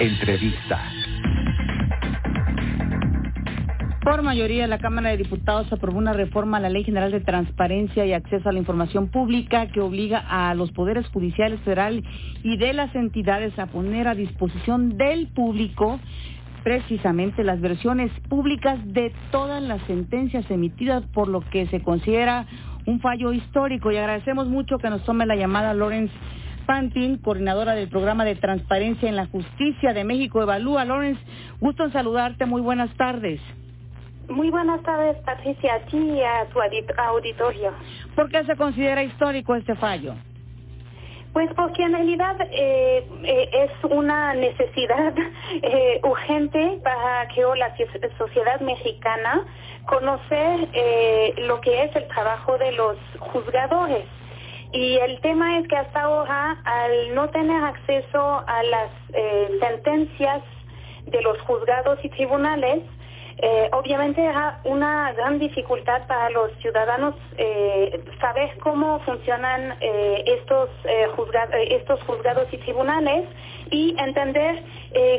Entrevista. Por mayoría, la Cámara de Diputados aprobó una reforma a la Ley General de Transparencia y Acceso a la Información Pública que obliga a los poderes judiciales federal y de las entidades a poner a disposición del público precisamente las versiones públicas de todas las sentencias emitidas por lo que se considera un fallo histórico y agradecemos mucho que nos tome la llamada Lorenz Pantin, coordinadora del programa de transparencia en la justicia de México Evalúa. Lorenz, gusto en saludarte, muy buenas tardes. Muy buenas tardes, Patricia, a ti y a tu auditorio. ¿Por qué se considera histórico este fallo? Pues porque en realidad eh, eh, es una necesidad eh, urgente para que la sociedad mexicana conocer lo que es el trabajo de los juzgadores. Y el tema es que hasta ahora, al no tener acceso a las sentencias de los juzgados y tribunales, eh, obviamente era una gran dificultad para los ciudadanos eh, saber cómo funcionan eh, estos, estos juzgados y tribunales y entender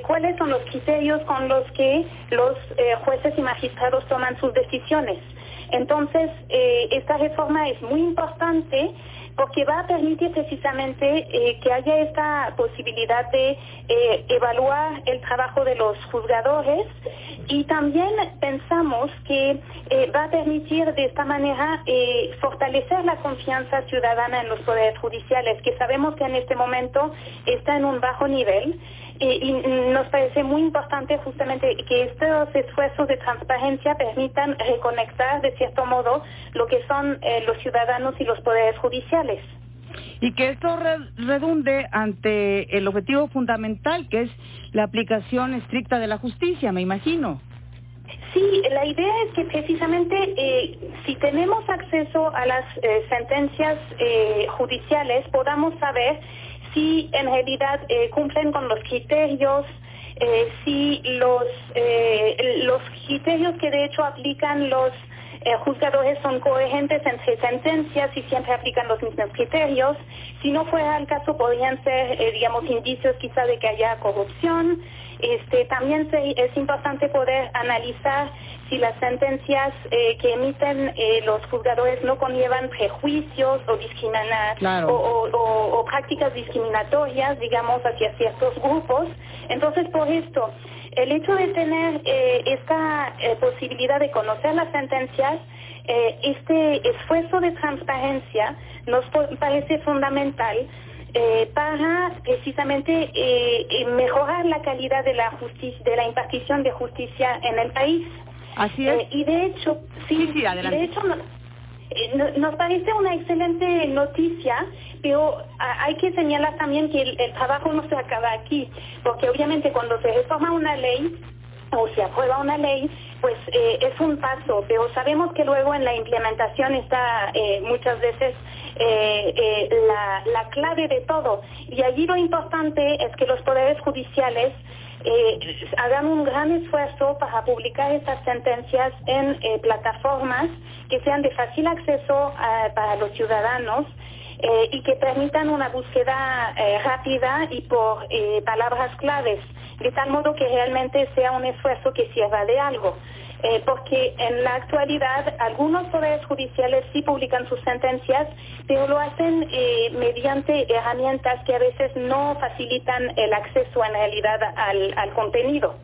cuáles son los criterios con los que los jueces y magistrados toman sus decisiones. Entonces, esta reforma es muy importante porque va a permitir precisamente eh, que haya esta posibilidad de eh, evaluar el trabajo de los juzgadores. Y también pensamos que eh, va a permitir de esta manera fortalecer la confianza ciudadana en los poderes judiciales, que sabemos que en este momento está en un bajo nivel y nos parece muy importante justamente que estos esfuerzos de transparencia permitan reconectar de cierto modo lo que son eh, los ciudadanos y los poderes judiciales. Y que esto redunde ante el objetivo fundamental que es la aplicación estricta de la justicia, me imagino. Sí, la idea es que precisamente eh, si tenemos acceso a las eh, sentencias judiciales podamos saber si en realidad eh, cumplen con los criterios, eh, si los, eh, los criterios que de hecho aplican los juzgadores son coherentes entre sentencias y siempre aplican los mismos criterios. Si no fuera el caso, podrían ser, digamos, indicios quizá de que haya corrupción. Este, también es importante poder analizar si las sentencias eh, que emiten eh, los juzgadores no conllevan prejuicios o, o, prácticas discriminatorias, digamos, hacia ciertos grupos. Entonces, por esto, el hecho de tener eh, esta posibilidad de conocer las sentencias, este esfuerzo de transparencia nos parece fundamental para precisamente mejorar la calidad de la justicia, de la impartición de justicia en el país. Así es. Eh, y de hecho, sí, sí, adelante. de hecho eh, nos parece una excelente noticia, pero hay que señalar también que el, trabajo no se acaba aquí, porque obviamente cuando se reforma una ley o se aprueba una ley, pues eh, es un paso, pero sabemos que luego en la implementación está muchas veces la, la clave de todo. Y allí lo importante es que los poderes judiciales eh, hagan un gran esfuerzo para publicar estas sentencias en eh, plataformas que sean de fácil acceso eh, para los ciudadanos y que permitan una búsqueda rápida y por palabras claves, de tal modo que realmente sea un esfuerzo que sirva de algo. Eh, porque en la actualidad algunos poderes judiciales sí publican sus sentencias, pero lo hacen eh, mediante herramientas que a veces no facilitan el acceso en realidad al, al contenido.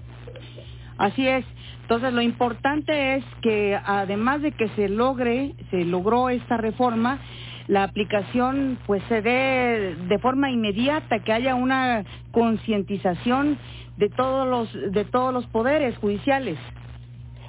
Así es. Entonces lo importante es que además de que se logre, se logró esta reforma, la aplicación pues se dé de forma inmediata, que haya una concientización de todos los de todos los poderes judiciales.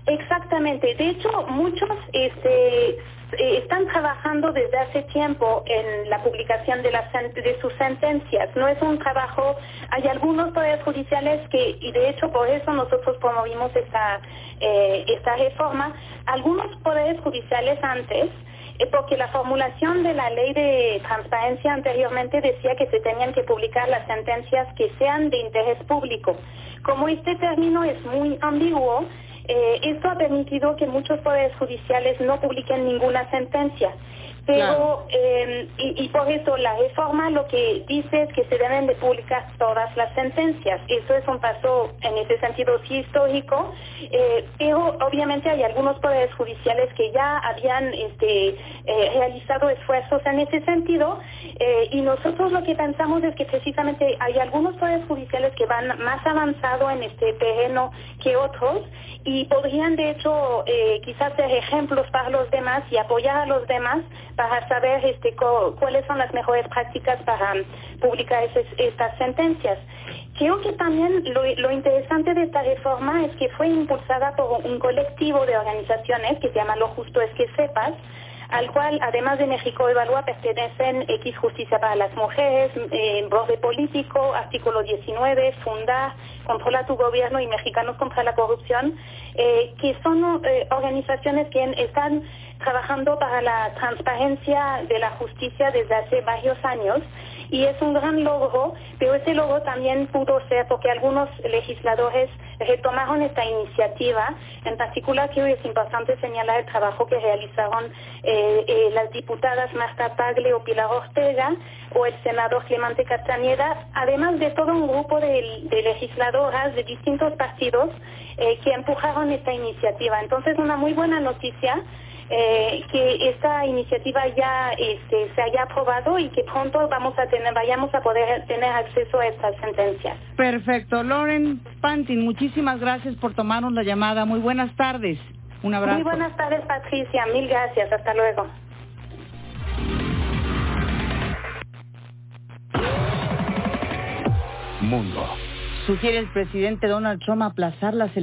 Exactamente. De hecho, muchos este, eh, están trabajando desde hace tiempo en la publicación de, las, de sus sentencias. No es un trabajo, hay algunos poderes judiciales que, y de hecho por eso nosotros promovimos esta, eh, esta reforma, algunos poderes judiciales antes, eh, porque la formulación de la ley de transparencia anteriormente decía que se tenían que publicar las sentencias que sean de interés público. Como este término es muy ambiguo, eh, esto ha permitido que muchos poderes judiciales no publiquen ninguna sentencia. Pero, eh, y, por eso la reforma lo que dice es que se deben de publicar todas las sentencias. Eso es un paso en ese sentido sí histórico, eh, pero obviamente hay algunos poderes judiciales que ya habían este, eh, realizado esfuerzos en ese sentido y nosotros lo que pensamos es que precisamente hay algunos poderes judiciales que van más avanzado en este terreno que otros y podrían de hecho quizás ser ejemplos para los demás y apoyar a los demás para saber este, cuáles son las mejores prácticas para publicar estas sentencias. Creo que también lo, interesante de esta reforma es que fue impulsada por un colectivo de organizaciones que se llama Lo Justo es que sepas, al cual, además de México Evalúa, pertenecen X Justicia para las Mujeres, eh, Borde Político, Artículo 19, Fundar, Controla tu Gobierno y Mexicanos contra la Corrupción, eh, que son eh, organizaciones que están trabajando para la transparencia de la justicia desde hace varios años. Y es un gran logro, pero ese logro también pudo ser porque algunos legisladores retomaron esta iniciativa. En particular, creo que es importante señalar el trabajo que realizaron eh, eh, las diputadas Marta Tagle o Pilar Ortega o el senador Clemente Castañeda, además de todo un grupo de, legisladoras de distintos partidos eh, que empujaron esta iniciativa. Entonces, una muy buena noticia eh, que esta iniciativa ya este, se haya aprobado y que pronto vamos a tener, vayamos a poder tener acceso a estas sentencias. Perfecto. Loren Pantin, muchísimas gracias por tomarnos la llamada. Muy buenas tardes. Un abrazo. Muy buenas tardes, Patricia. Mil gracias. Hasta luego. Mundo. Sugiere el presidente Donald Trump aplazar las elecciones